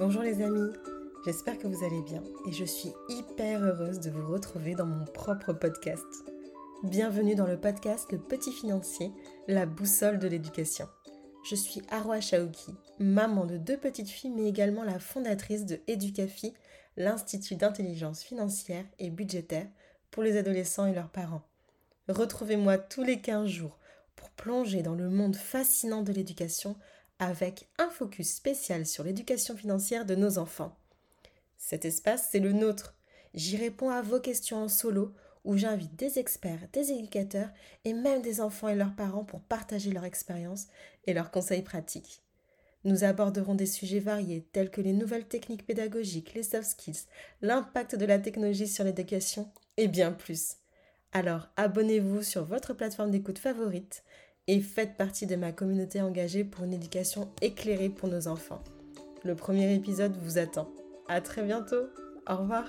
Bonjour les amis, j'espère que vous allez bien et je suis hyper heureuse de vous retrouver dans mon propre podcast. Bienvenue dans le podcast Le Petit Financier, la boussole de l'éducation. Je suis Arwa Shaouki, maman de deux petites filles mais également la fondatrice de Educafi, l'Institut d'intelligence financière et budgétaire pour les adolescents et leurs parents. Retrouvez-moi tous les 15 jours pour plonger dans le monde fascinant de l'éducation avec un focus spécial sur l'éducation financière de nos enfants. Cet espace, c'est le nôtre. J'y réponds à vos questions en solo où j'invite des experts, des éducateurs et même des enfants et leurs parents pour partager leur expérience et leurs conseils pratiques. Nous aborderons des sujets variés tels que les nouvelles techniques pédagogiques, les soft skills, l'impact de la technologie sur l'éducation et bien plus. Alors abonnez-vous sur votre plateforme d'écoute favorite et faites partie de ma communauté engagée pour une éducation éclairée pour nos enfants. Le premier épisode vous attend. À très bientôt. Au revoir.